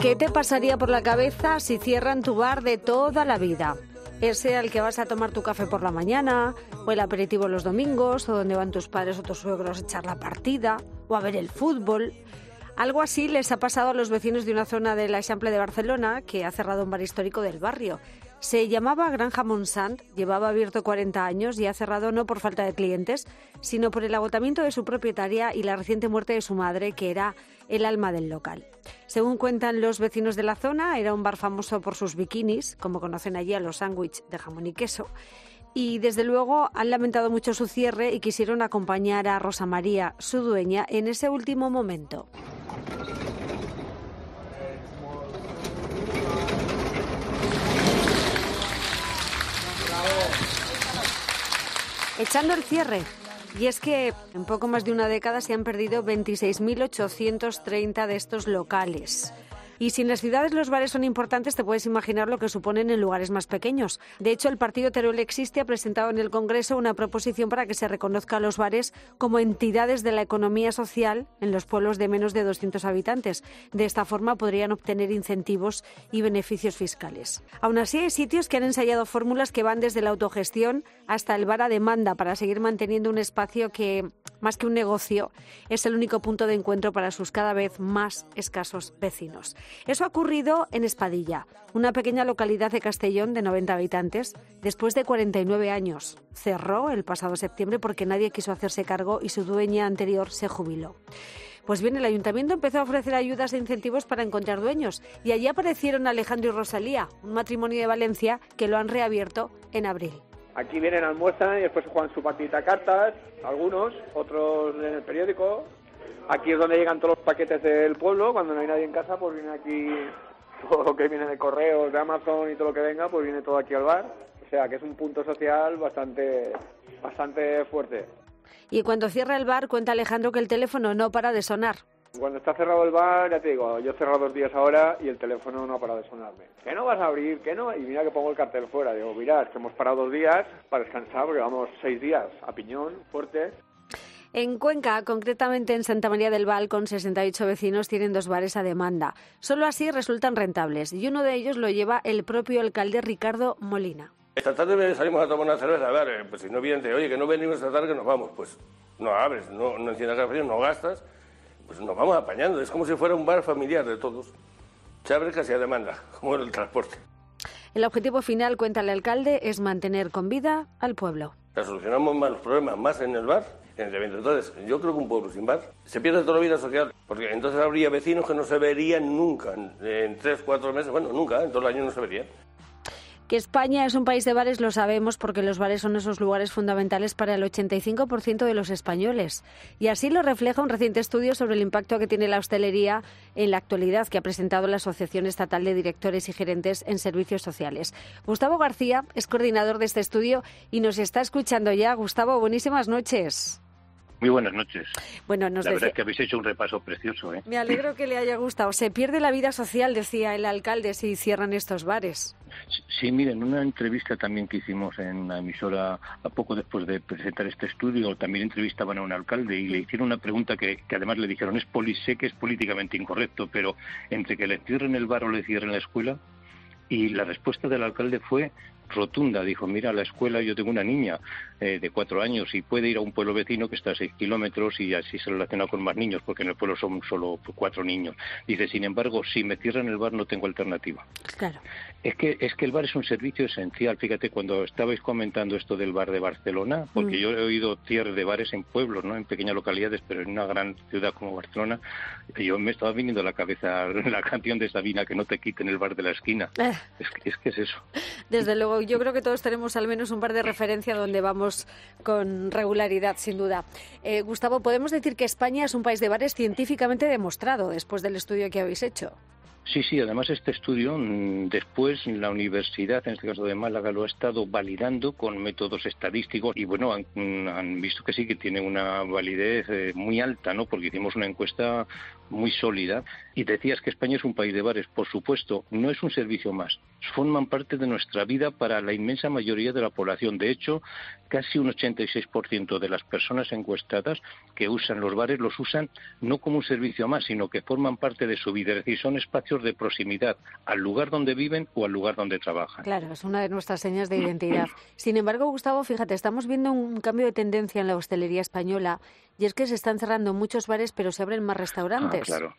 ¿qué te pasaría por la cabeza si cierran tu bar de toda la vida? Ese al que vas a tomar tu café por la mañana, o el aperitivo los domingos, o donde van tus padres o tus suegros a echar la partida, o a ver el fútbol. Algo así les ha pasado a los vecinos de una zona del Eixample de Barcelona que ha cerrado un bar histórico del barrio. Se llamaba Granja Monsant, llevaba abierto 40 años y ha cerrado no por falta de clientes, sino por el agotamiento de su propietaria y la reciente muerte de su madre, que era el alma del local. Según cuentan los vecinos de la zona, era un bar famoso por sus bikinis, como conocen allí a los sándwiches de jamón y queso. Y desde luego han lamentado mucho su cierre y quisieron acompañar a Rosa María, su dueña, en ese último momento. Echando el cierre. Y es que en poco más de una década se han perdido 26.830 de estos locales. Y si en las ciudades los bares son importantes, te puedes imaginar lo que suponen en lugares más pequeños. De hecho, el partido Teruel Existe ha presentado en el Congreso una proposición para que se reconozca a los bares como entidades de la economía social en los pueblos de menos de 200 habitantes. De esta forma podrían obtener incentivos y beneficios fiscales. Aún así, hay sitios que han ensayado fórmulas que van desde la autogestión hasta el bar a demanda para seguir manteniendo un espacio que, más que un negocio, es el único punto de encuentro para sus cada vez más escasos vecinos. Eso ha ocurrido en Espadilla, una pequeña localidad de Castellón de 90 habitantes, después de 49 años. Cerró el pasado septiembre porque nadie quiso hacerse cargo y su dueña anterior se jubiló. Pues bien, el ayuntamiento empezó a ofrecer ayudas e incentivos para encontrar dueños y allí aparecieron Alejandro y Rosalía, un matrimonio de Valencia que lo han reabierto en abril. Aquí vienen, almuerzan y después juegan su partida cartas, algunos, otros en el periódico, Aquí es donde llegan todos los paquetes del pueblo, cuando no hay nadie en casa, pues viene aquí todo lo que viene de correos, de Amazon y todo lo que venga, pues viene todo aquí al bar. O sea, que es un punto social bastante, bastante fuerte. Y cuando cierra el bar, cuenta Alejandro que el teléfono no para de sonar. Cuando está cerrado el bar, ya te digo, yo he cerrado dos días ahora y el teléfono no ha parado de sonarme. ¿Que no vas a abrir? ¿Que no? Y mira que pongo el cartel fuera. Digo, mira, es que hemos parado dos días para descansar porque vamos seis días a piñón, fuerte. En Cuenca, concretamente en Santa María del Val, con 68 vecinos, tienen dos bares a demanda. Solo así resultan rentables y uno de ellos lo lleva el propio alcalde Ricardo Molina. Esta tarde salimos a tomar una cerveza. A ver, eh, pues si no viene, oye, que no venimos esta tarde, que nos vamos. Pues no abres, no, no enciendas no gastas. Pues nos vamos apañando. Es como si fuera un bar familiar de todos. Se abre casi a demanda, como el transporte. El objetivo final, cuenta el alcalde, es mantener con vida al pueblo. Solucionamos más los problemas más en el bar entonces, yo creo que un pueblo sin bar se pierde toda la vida social, porque entonces habría vecinos que no se verían nunca, en, tres, cuatro meses, bueno, nunca, en todo el año no se verían. Que España es un país de bares lo sabemos porque los bares son esos lugares fundamentales para el 85% de los españoles. Y así lo refleja un reciente estudio sobre el impacto que tiene la hostelería en la actualidad que ha presentado la Asociación Estatal de Directores y Gerentes en Servicios Sociales. Gustavo García es coordinador de este estudio y nos está escuchando ya. Gustavo, buenísimas noches. Muy buenas noches. Bueno, nos la verdad es que habéis hecho un repaso precioso. ¿eh? Me alegro que le haya gustado. Se pierde la vida social, decía el alcalde, si cierran estos bares. Sí, miren, una entrevista también que hicimos en la emisora a poco después de presentar este estudio, también entrevistaban a un alcalde y le hicieron una pregunta que, que además le dijeron, es poli, sé que es políticamente incorrecto, pero entre que le cierren el bar o le cierren la escuela, y la respuesta del alcalde fue rotunda. Dijo, mira, la escuela, yo tengo una niña eh, de cuatro años y puede ir a un pueblo vecino que está a seis kilómetros y así se relaciona con más niños, porque en el pueblo son solo cuatro niños. Dice, sin embargo, si me cierran el bar no tengo alternativa. Claro. Es que, es que el bar es un servicio esencial. Fíjate, cuando estabais comentando esto del bar de Barcelona, porque mm. yo he oído cierre de bares en pueblos, ¿no? en pequeñas localidades, pero en una gran ciudad como Barcelona, yo me estaba viniendo a la cabeza la canción de Sabina, que no te quiten el bar de la esquina. Eh. Es, es que es eso. Desde luego, yo creo que todos tenemos al menos un bar de referencia donde vamos con regularidad, sin duda. Eh, Gustavo, ¿podemos decir que España es un país de bares científicamente demostrado después del estudio que habéis hecho? Sí, sí, además este estudio mm, después la universidad, en este caso de Málaga, lo ha estado validando con métodos estadísticos y bueno, han, mm, visto que sí, que tiene una validez eh, muy alta, ¿no? Porque hicimos una encuesta muy sólida y decías que España es un país de bares. Por supuesto, no es un servicio más. Forman parte de nuestra vida para la inmensa mayoría de la población. De hecho, casi un 86% de las personas encuestadas que usan los bares los usan no como un servicio más, sino que forman parte de su vida. Es decir, son espacios de proximidad al lugar donde viven o al lugar donde trabajan. Claro, es una de nuestras señas de identidad. Sin embargo, Gustavo, fíjate, estamos viendo un cambio de tendencia en la hostelería española y es que se están cerrando muchos bares, pero se abren más restaurantes. Claro.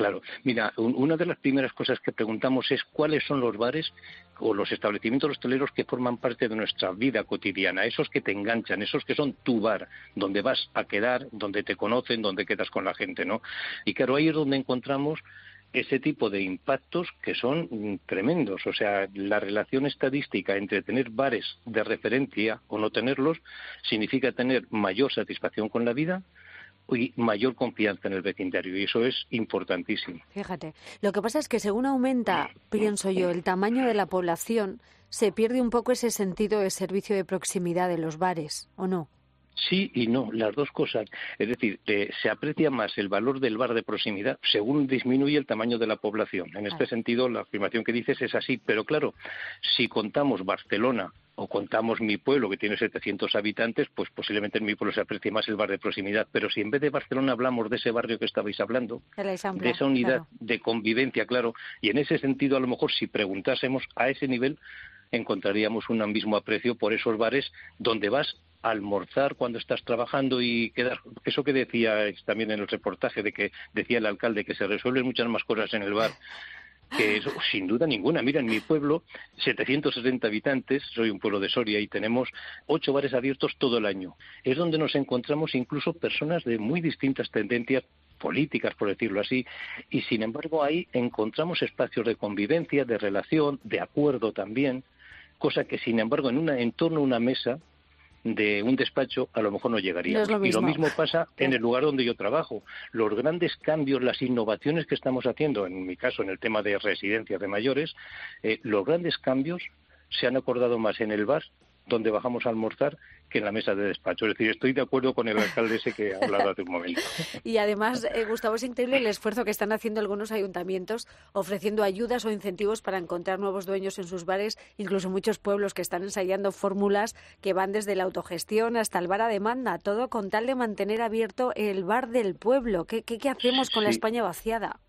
Claro, mira, una de las primeras cosas que preguntamos es cuáles son los bares o los establecimientos hosteleros que forman parte de nuestra vida cotidiana, esos que te enganchan, esos que son tu bar, donde vas a quedar, donde te conocen, donde quedas con la gente, ¿no? Y claro, ahí es donde encontramos ese tipo de impactos que son mm, tremendos. O sea, la relación estadística entre tener bares de referencia o no tenerlos significa tener mayor satisfacción con la vida, y mayor confianza en el vecindario y eso es importantísimo. Fíjate, lo que pasa es que según aumenta, pienso yo, el tamaño de la población, se pierde un poco ese sentido de servicio de proximidad de los bares, ¿o no? Sí y no, las dos cosas. Es decir, eh, se aprecia más el valor del bar de proximidad según disminuye el tamaño de la población. En este sentido, la afirmación que dices es así. Pero claro, si contamos Barcelona o contamos mi pueblo que tiene 700 habitantes, pues posiblemente en mi pueblo se aprecie más el bar de proximidad. Pero si en vez de Barcelona hablamos de ese barrio que estabais hablando, de esa unidad de convivencia, claro, y en ese sentido a lo mejor si preguntásemos a ese nivel encontraríamos un mismo aprecio por esos bares donde vas almorzar cuando estás trabajando y quedar. Eso que decía también en el reportaje de que decía el alcalde que se resuelven muchas más cosas en el bar que eso, sin duda ninguna. Mira, en mi pueblo, 760 habitantes, soy un pueblo de Soria y tenemos ocho bares abiertos todo el año. Es donde nos encontramos incluso personas de muy distintas tendencias políticas, por decirlo así, y sin embargo ahí encontramos espacios de convivencia, de relación, de acuerdo también, cosa que sin embargo en, una, en torno a una mesa de un despacho a lo mejor no llegaría. y lo mismo pasa en el lugar donde yo trabajo. Los grandes cambios, las innovaciones que estamos haciendo, en mi caso en el tema de residencias de mayores, eh, los grandes cambios se han acordado más en el bar donde bajamos a almorzar que en la mesa de despacho. Es decir, estoy de acuerdo con el alcalde ese que ha hablado hace un momento. Y además, eh, Gustavo, es increíble el esfuerzo que están haciendo algunos ayuntamientos ofreciendo ayudas o incentivos para encontrar nuevos dueños en sus bares, incluso muchos pueblos que están ensayando fórmulas que van desde la autogestión hasta el bar a demanda, todo con tal de mantener abierto el bar del pueblo. ¿Qué, qué, hacemos con la España vaciada?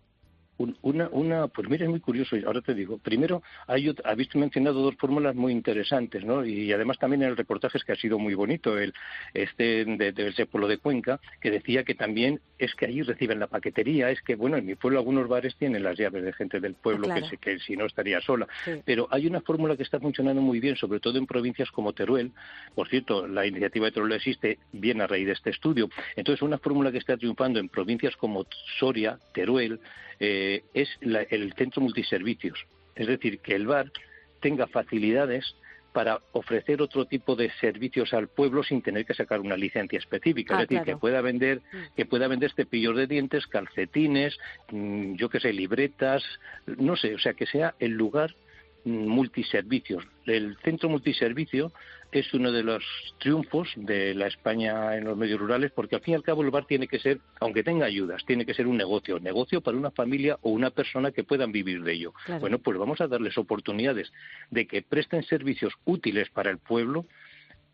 Una, una, pues mira, es muy curioso, ahora te digo. Primero, hay, habéis mencionado dos fórmulas muy interesantes, ¿no? Y además también en el reportaje es que ha sido muy bonito, el este de, ese pueblo de Cuenca, que decía que también es que allí reciben la paquetería, es que, bueno, en mi pueblo algunos bares tienen las llaves de gente del pueblo que, que, si no estaría sola. Pero hay una fórmula que está funcionando muy bien, sobre todo en provincias como Teruel. Por cierto, la iniciativa de Teruel existe bien a raíz de este estudio. Entonces, una fórmula que está triunfando en provincias como Soria, Teruel, eh, es el centro multiservicios. Es decir, que el bar tenga facilidades para ofrecer otro tipo de servicios al pueblo sin tener que sacar una licencia específica, ah, es decir, que pueda vender mm. que pueda vender cepillos de dientes, calcetines, mm, yo qué sé, libretas, no sé, o sea, que sea el lugar multiservicios. El centro multiservicio es uno de los triunfos de la España en los medios rurales, porque al fin y al cabo el bar tiene que ser, aunque tenga ayudas, tiene que ser un negocio, negocio para una familia o una persona que puedan vivir de ello. Bueno, pues vamos a darles oportunidades de que presten servicios útiles para el pueblo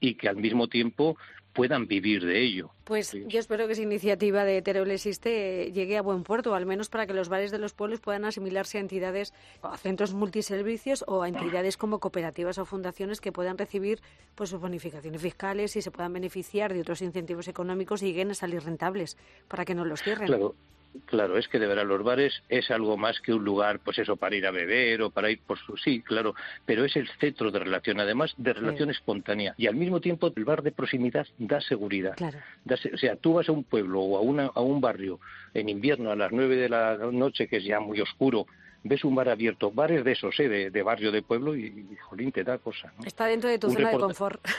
y que al mismo tiempo puedan vivir de ello. Pues yo espero que esa iniciativa de Teruel Existe llegue a buen puerto, al menos para que los bares de los pueblos puedan asimilarse a entidades, a centros multiservicios o a entidades como cooperativas o fundaciones que puedan recibir pues sus bonificaciones fiscales y se puedan beneficiar de otros incentivos económicos y lleguen a salir rentables para que no los cierren. Claro. Claro, es que de verdad los bares es algo más que un lugar, pues eso, para ir a beber o para ir por su... Sí, claro, pero es el centro de relación, además de relación espontánea. Y al mismo tiempo el bar de proximidad da seguridad. Claro. o sea, tú vas a un pueblo o a, una, a un barrio en invierno a las nueve de la noche, que es ya muy oscuro, ves un bar abierto, bares de esos, ¿eh? de, barrio, de pueblo, y, jolín, te da cosa. Está dentro de tu zona de confort.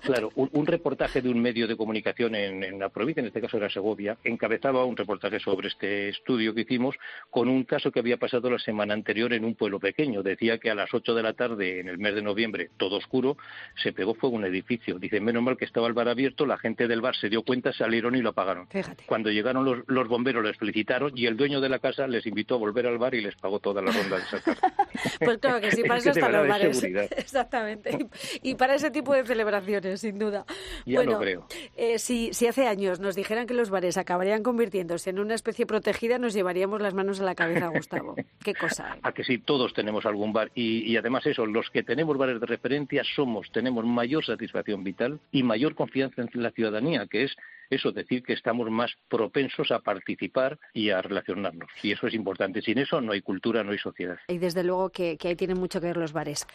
Claro, un, reportaje de un medio de comunicación en, en, la provincia, en este caso era Segovia, encabezaba un reportaje sobre este estudio que hicimos con un caso que había pasado la semana anterior en un pueblo pequeño. Decía que a las 8 de la tarde, en el mes de noviembre, todo oscuro, se pegó fuego un edificio. Dice, menos mal que estaba el bar abierto, la gente del bar se dio cuenta, salieron y lo apagaron. Fíjate. Cuando llegaron los, los bomberos les felicitaron y el dueño de la casa les invitó a volver al bar y les pagó toda la ronda de pues claro que sí, para eso están los bares. Exactamente. Y, para ese tipo de celebraciones, sin duda. Ya lo creo. Eh, si, si hace años nos dijeran que los bares acabarían convirtiéndose en una especie protegida, nos llevaríamos las manos a la cabeza, Gustavo. Qué cosa. ¿eh? A que sí, todos tenemos algún bar. Y, y además eso, los que tenemos bares de referencia somos, tenemos mayor satisfacción vital y mayor confianza en la ciudadanía, que es eso, decir que estamos más propensos a participar y a relacionarnos. Y eso es importante. Sin eso no hay cultura, no hay sociedad. Y desde luego que, ahí tienen mucho que ver los bares.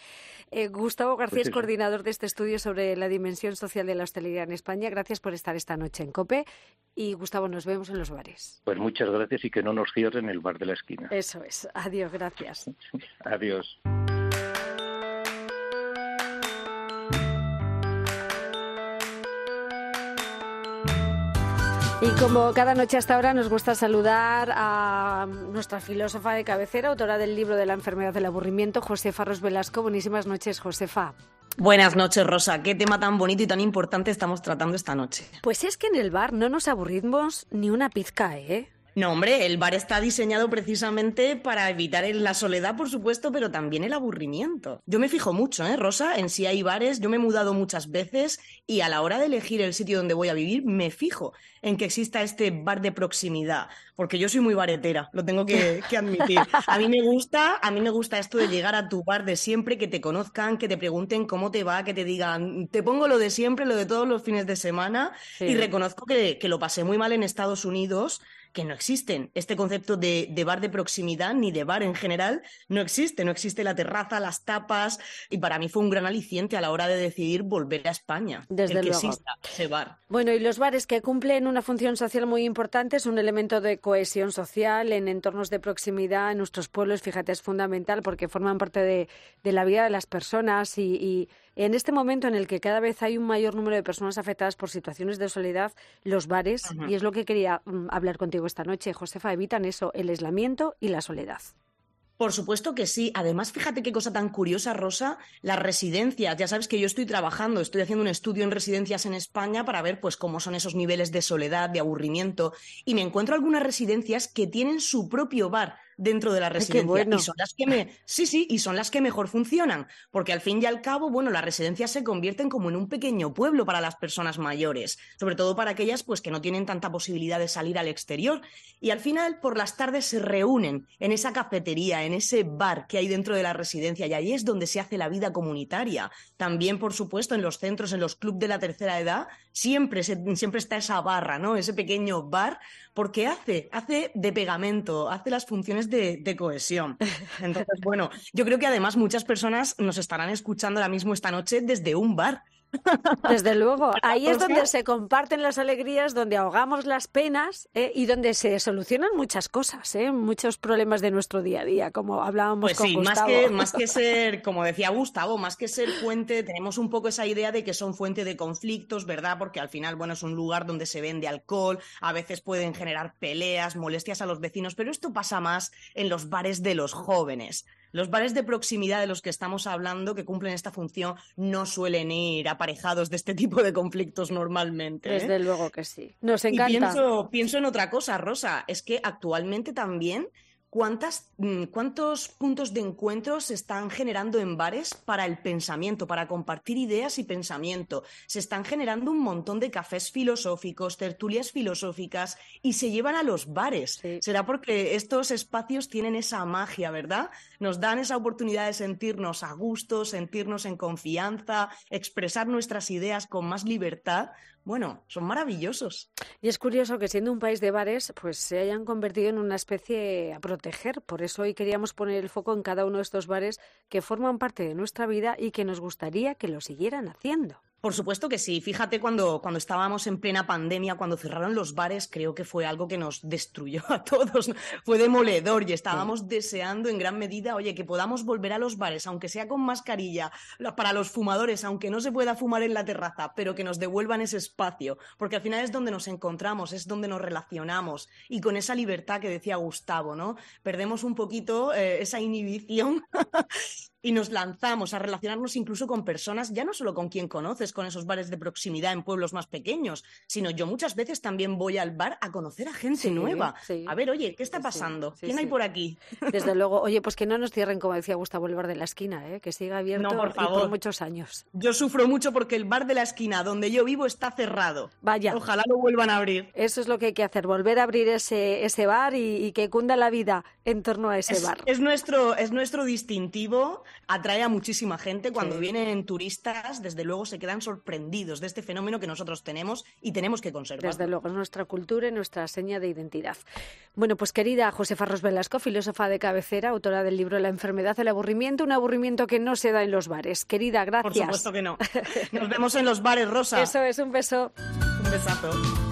Eh, Gustavo García pues es coordinador de este estudio sobre la dimensión social de la hostelería en España. Gracias por estar esta noche en COPE. Y Gustavo, nos vemos en los bares. Pues muchas gracias y que no nos cierren el bar de la esquina. Eso es. Adiós, gracias. Adiós. Y como cada noche hasta ahora nos gusta saludar a nuestra filósofa de cabecera, autora del libro de la enfermedad del aburrimiento, Josefa Ros Velasco. Buenísimas noches, Josefa. Buenas noches, Rosa. Qué tema tan bonito y tan importante estamos tratando esta noche. Pues es que en el bar no nos aburrimos ni una pizca, ¿eh? No, hombre, el bar está diseñado precisamente para evitar la soledad, por supuesto, pero también el aburrimiento. Yo me fijo mucho, ¿eh, Rosa? En si hay bares, yo me he mudado muchas veces y a la hora de elegir el sitio donde voy a vivir, me fijo en que exista este bar de proximidad, porque yo soy muy baretera, lo tengo que, que admitir. A mí me gusta, a mí me gusta esto de llegar a tu bar de siempre, que te conozcan, que te pregunten cómo te va, que te digan, te pongo lo de siempre, lo de todos los fines de semana, y reconozco que, que lo pasé muy mal en Estados Unidos que no existen. Este concepto de, bar de proximidad ni de bar en general no existe. No existe la terraza, las tapas. Y para mí fue un gran aliciente a la hora de decidir volver a España. Desde el que exista ese bar. Bueno, y los bares que cumplen una función social muy importante es un elemento de cohesión social en entornos de proximidad en nuestros pueblos. Fíjate, es fundamental porque forman parte de, la vida de las personas y en este momento en el que cada vez hay un mayor número de personas afectadas por situaciones de soledad, los bares, y es lo que quería mm, hablar contigo esta noche, Josefa, evitan eso, el aislamiento y la soledad. Por supuesto que sí. Además, fíjate qué cosa tan curiosa, Rosa, las residencias. Ya sabes que yo estoy trabajando, estoy haciendo un estudio en residencias en España para ver pues cómo son esos niveles de soledad, de aburrimiento, y me encuentro algunas residencias que tienen su propio bar dentro de la residencia. Y son las que me, sí, sí, y son las que mejor funcionan, porque al fin y al cabo, bueno, las residencias se convierten como en un pequeño pueblo para las personas mayores, sobre todo para aquellas pues que no tienen tanta posibilidad de salir al exterior. Y al final, por las tardes se reúnen en esa cafetería, en ese bar que hay dentro de la residencia, y ahí es donde se hace la vida comunitaria. También, por supuesto, en los centros, en los clubes de la tercera edad, siempre, siempre está esa barra, ¿no? Ese pequeño bar, porque hace, hace de pegamento, hace las funciones de, cohesión. Entonces, bueno, yo creo que además muchas personas nos estarán escuchando ahora mismo esta noche desde un bar. Desde luego, ahí es donde se comparten las alegrías, donde ahogamos las penas ¿eh? y donde se solucionan muchas cosas, ¿eh? muchos problemas de nuestro día a día, como hablábamos pues con sí, Gustavo. Más que, más que ser, como decía Gustavo, más que ser fuente, tenemos un poco esa idea de que son fuente de conflictos, ¿verdad? Porque al final, bueno, es un lugar donde se vende alcohol, a veces pueden generar peleas, molestias a los vecinos, pero esto pasa más en los bares de los jóvenes. Los bares de proximidad de los que estamos hablando, que cumplen esta función, no suelen ir aparejados de este tipo de conflictos normalmente. ¿eh? Desde luego que sí. Nos encanta. Y pienso, pienso en otra cosa, Rosa, es que actualmente también Mm, ¿Cuántos puntos de encuentro se están generando en bares para el pensamiento, para compartir ideas y pensamiento? Se están generando un montón de cafés filosóficos, tertulias filosóficas y se llevan a los bares. Será porque estos espacios tienen esa magia, ¿verdad? Nos dan esa oportunidad de sentirnos a gusto, sentirnos en confianza, expresar nuestras ideas con más libertad bueno, son maravillosos. Y es curioso que siendo un país de bares, pues se hayan convertido en una especie a proteger. Por eso hoy queríamos poner el foco en cada uno de estos bares que forman parte de nuestra vida y que nos gustaría que lo siguieran haciendo. Por supuesto que sí. Fíjate cuando, cuando estábamos en plena pandemia, cuando cerraron los bares, creo que fue algo que nos destruyó a todos. Fue demoledor y estábamos deseando en gran medida, oye, que podamos volver a los bares, aunque sea con mascarilla, para los fumadores, aunque no se pueda fumar en la terraza, pero que nos devuelvan ese espacio, porque al final es donde nos encontramos, es donde nos relacionamos y con esa libertad que decía Gustavo, ¿no? Perdemos un poquito eh, esa inhibición y nos lanzamos a relacionarnos incluso con personas, ya no solo con quien conoces, con esos bares de proximidad en pueblos más pequeños, sino yo muchas veces también voy al bar a conocer a gente nueva. A ver, oye, ¿qué está pasando? ¿Quién hay por aquí? Desde luego, oye, pues que no nos cierren, como decía Gustavo, el bar de la esquina, ¿eh? que siga abierto por, favor. por muchos años. Yo sufro mucho porque el bar de la esquina donde yo vivo está cerrado. Vaya. Ojalá lo vuelvan a abrir. Eso es lo que hay que hacer, volver a abrir ese, ese bar y, que cunda la vida en torno a ese bar. Es nuestro, es nuestro distintivo, atrae a muchísima gente. Cuando vienen turistas, desde luego se quedan sorprendidos de este fenómeno que nosotros tenemos y tenemos que conservar. Desde luego, es nuestra cultura y nuestra seña de identidad. Bueno, pues querida Josefa Ros Velasco, filósofa de cabecera, autora del libro La enfermedad del aburrimiento, un aburrimiento que no se da en los bares. Querida, gracias. Por supuesto que no. Nos vemos en los bares, Rosa. Eso es, un beso. Un besazo.